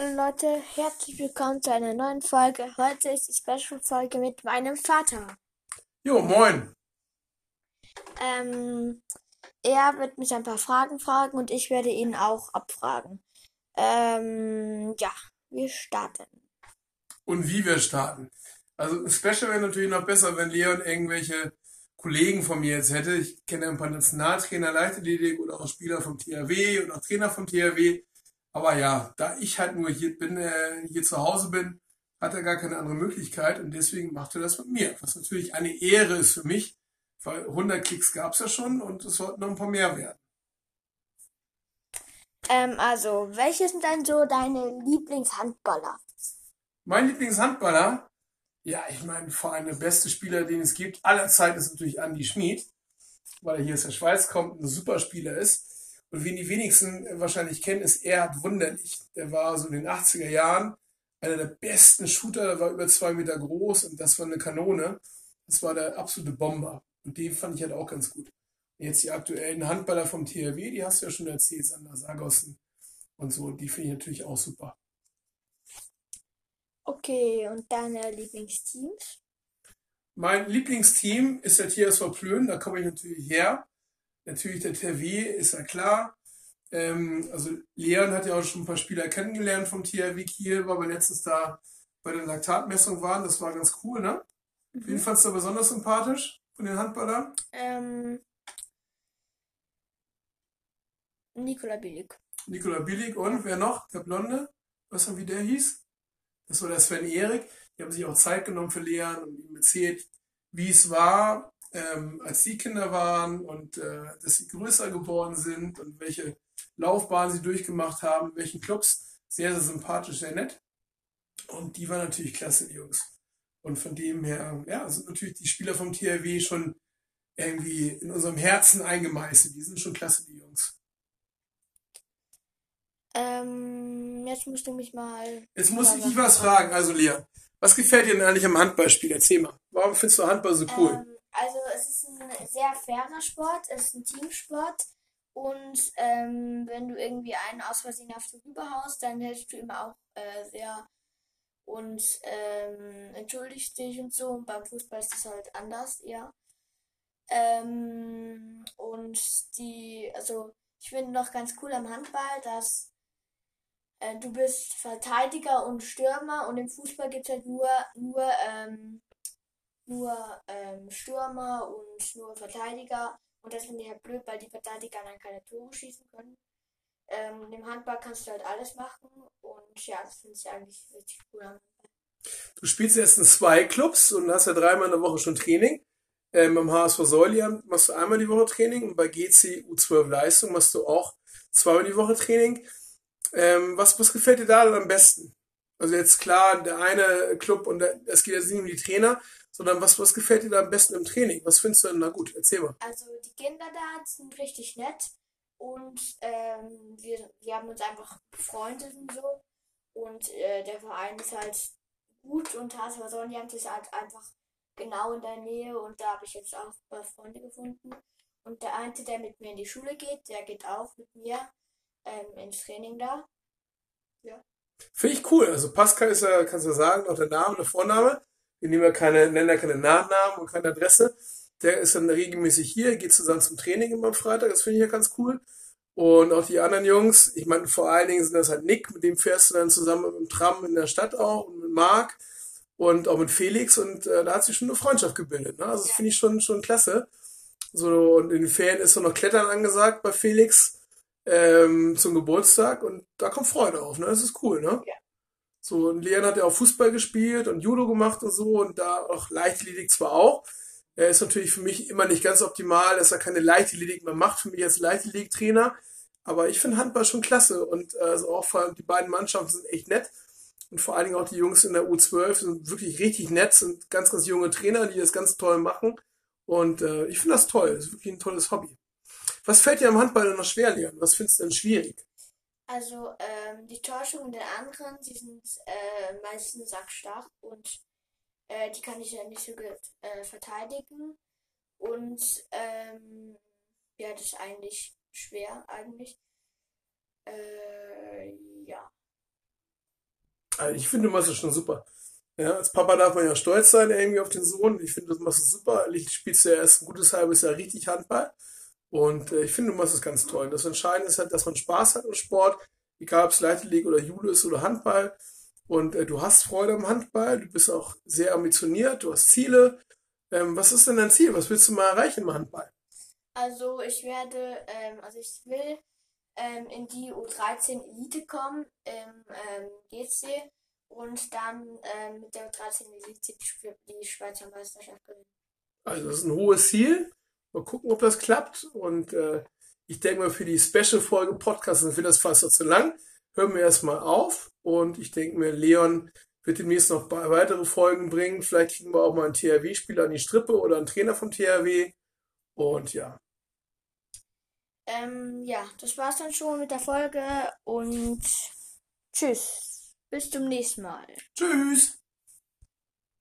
Hallo Leute, herzlich willkommen zu einer neuen Folge. Heute ist die Special-Folge mit meinem Vater. Jo, moin. Ähm, er wird mich ein paar Fragen fragen und ich werde ihn auch abfragen. Ähm, ja, wir starten. Und wie wir starten. Also ein Special wäre natürlich noch besser, wenn Leon irgendwelche Kollegen von mir jetzt hätte. Ich kenne ein paar Nationaltrainer Leichtathletik oder auch Spieler vom THW und auch Trainer vom THW. Aber ja, da ich halt nur hier bin, äh, hier zu Hause bin, hat er gar keine andere Möglichkeit und deswegen macht er das mit mir. Was natürlich eine Ehre ist für mich, weil 100 Klicks gab es ja schon und es sollten noch ein paar mehr werden. Ähm, also, welche sind denn so deine Lieblingshandballer? Mein Lieblingshandballer, ja, ich meine, vor allem der beste Spieler, den es gibt aller Zeit, ist natürlich Andy Schmid, weil er hier aus der Schweiz kommt und ein super Spieler ist. Und wen die wenigsten wahrscheinlich kennen, ist Erhard Wunderlich. Der war so in den 80er Jahren einer der besten Shooter, der war über zwei Meter groß und das war eine Kanone. Das war der absolute Bomber. Und den fand ich halt auch ganz gut. Und jetzt die aktuellen Handballer vom THW, die hast du ja schon erzählt, Sander Sargossen und so, die finde ich natürlich auch super. Okay, und deine Lieblingsteams? Mein Lieblingsteam ist der TSV Plön, da komme ich natürlich her. Natürlich der THW, ist ja klar. Ähm, also Leon hat ja auch schon ein paar Spieler kennengelernt vom THW Kiel, weil wir letztens da bei der Laktatmessung waren. Das war ganz cool, ne? Mhm. Wen fandst du besonders sympathisch von den Handballern? Ähm, Nikola Billig. Nikola Billig und wer noch? Der Blonde? Weißt du, wie der hieß? Das war der Sven Erik. Die haben sich auch Zeit genommen für Leon und ihm erzählt, wie es war, ähm, als sie Kinder waren und äh, dass sie größer geworden sind und welche Laufbahn sie durchgemacht haben, welchen Clubs. Sehr, sehr sympathisch, sehr nett. Und die waren natürlich klasse, die Jungs. Und von dem her, ja, sind natürlich die Spieler vom THW schon irgendwie in unserem Herzen eingemeißelt. Die sind schon klasse, die Jungs. Ähm, jetzt musst du mich mal. Jetzt muss ich dich was fragen. Also, Lea, was gefällt dir denn eigentlich am Handballspiel? Erzähl mal. Warum findest du Handball so cool? Ähm, also, es ist ein sehr fairer Sport. Es ist ein Teamsport. Und ähm, wenn du irgendwie einen aus Versehen auf den rüberhaust, dann hältst du immer auch äh, sehr und ähm, entschuldigst dich und so. Und beim Fußball ist das halt anders, ja. Ähm, und die, also ich finde noch ganz cool am Handball, dass äh, du bist Verteidiger und Stürmer und im Fußball gibt es halt nur, nur, ähm, nur ähm, Stürmer und nur Verteidiger. Und das finde ich halt blöd, weil die Verteidiger dann keine Tore schießen können. Ähm, Im Handball kannst du halt alles machen und ja, das finde ich eigentlich richtig cool. Du spielst jetzt in zwei Clubs und hast ja dreimal in der Woche schon Training. Ähm, beim HSV Säuliam machst du einmal die Woche Training und bei GC U12 Leistung machst du auch zweimal die Woche Training. Ähm, was, was gefällt dir da am besten? Also jetzt klar, der eine Club und es geht jetzt nicht um die Trainer, sondern was, was gefällt dir da am besten im Training? Was findest du denn da gut? Erzähl mal. Also die Kinder da sind richtig nett und ähm, wir, wir haben uns einfach befreundet und so. Und äh, der Verein ist halt gut und HSV Sonnenjagd ist halt einfach genau in der Nähe und da habe ich jetzt auch ein paar Freunde gefunden. Und der eine, der mit mir in die Schule geht, der geht auch mit mir ähm, ins Training da. Ja. Finde ich cool. Also Pascal ist ja, kannst du sagen, auch der Name, der Vorname. Wir nehmen ja keine, nennen ja keine Nachnamen und keine Adresse. Der ist dann regelmäßig hier, geht zusammen zum Training immer am Freitag. Das finde ich ja ganz cool. Und auch die anderen Jungs, ich meine, vor allen Dingen sind das halt Nick, mit dem fährst du dann zusammen im Tram in der Stadt auch und mit Marc und auch mit Felix und äh, da hat sich schon eine Freundschaft gebildet. Ne? Also das finde ich schon, schon klasse. So, und in den Ferien ist so noch Klettern angesagt bei Felix ähm, zum Geburtstag und da kommt Freude auf, ne? Das ist cool, ne? Ja. So, und Leon hat ja auch Fußball gespielt und Judo gemacht und so und da auch Leichtathletik zwar auch. Er ist natürlich für mich immer nicht ganz optimal, dass er keine Leichtathletik mehr macht, für mich als Leichtathletik-Trainer. Aber ich finde Handball schon klasse und äh, also auch vor allem die beiden Mannschaften sind echt nett. Und vor allen Dingen auch die Jungs in der U12 sind wirklich richtig nett, sind ganz, ganz junge Trainer, die das ganz toll machen. Und äh, ich finde das toll, das ist wirklich ein tolles Hobby. Was fällt dir am Handball denn noch schwer, Leon? Was findest du denn schwierig? Also ähm, die Täuschungen der anderen, die sind äh, meistens sackstark und äh, die kann ich ja nicht so gut äh, verteidigen. Und ähm, ja, das ist eigentlich schwer eigentlich. Äh, ja. Also ich finde, du machst es schon super. Ja, als Papa darf man ja stolz sein irgendwie auf den Sohn. Ich finde, du machst es super. Ich spielst ja erst ein gutes halbes Jahr richtig Handball. Und äh, ich finde, du machst es ganz toll. Das Entscheidende ist halt, dass man Spaß hat im Sport, egal ob es Leichtathletik oder Judo ist oder Handball. Und äh, du hast Freude am Handball, du bist auch sehr ambitioniert, du hast Ziele. Ähm, was ist denn dein Ziel? Was willst du mal erreichen im Handball? Also ich werde, ähm, also ich will ähm, in die U13 Elite kommen im ähm, GC und dann ähm, mit der U13 Elite die, die Schweizer Meisterschaft gewinnen. Also das ist ein hohes Ziel. Mal gucken, ob das klappt. Und äh, ich denke mal, für die Special-Folge Podcast sind wir das fast zu lang. Hören wir erstmal auf. Und ich denke mir, Leon wird demnächst noch weitere Folgen bringen. Vielleicht kriegen wir auch mal einen THW-Spieler an die Strippe oder einen Trainer vom THW. Und ja. Ähm, ja, das war's dann schon mit der Folge und tschüss. Bis zum nächsten Mal. Tschüss.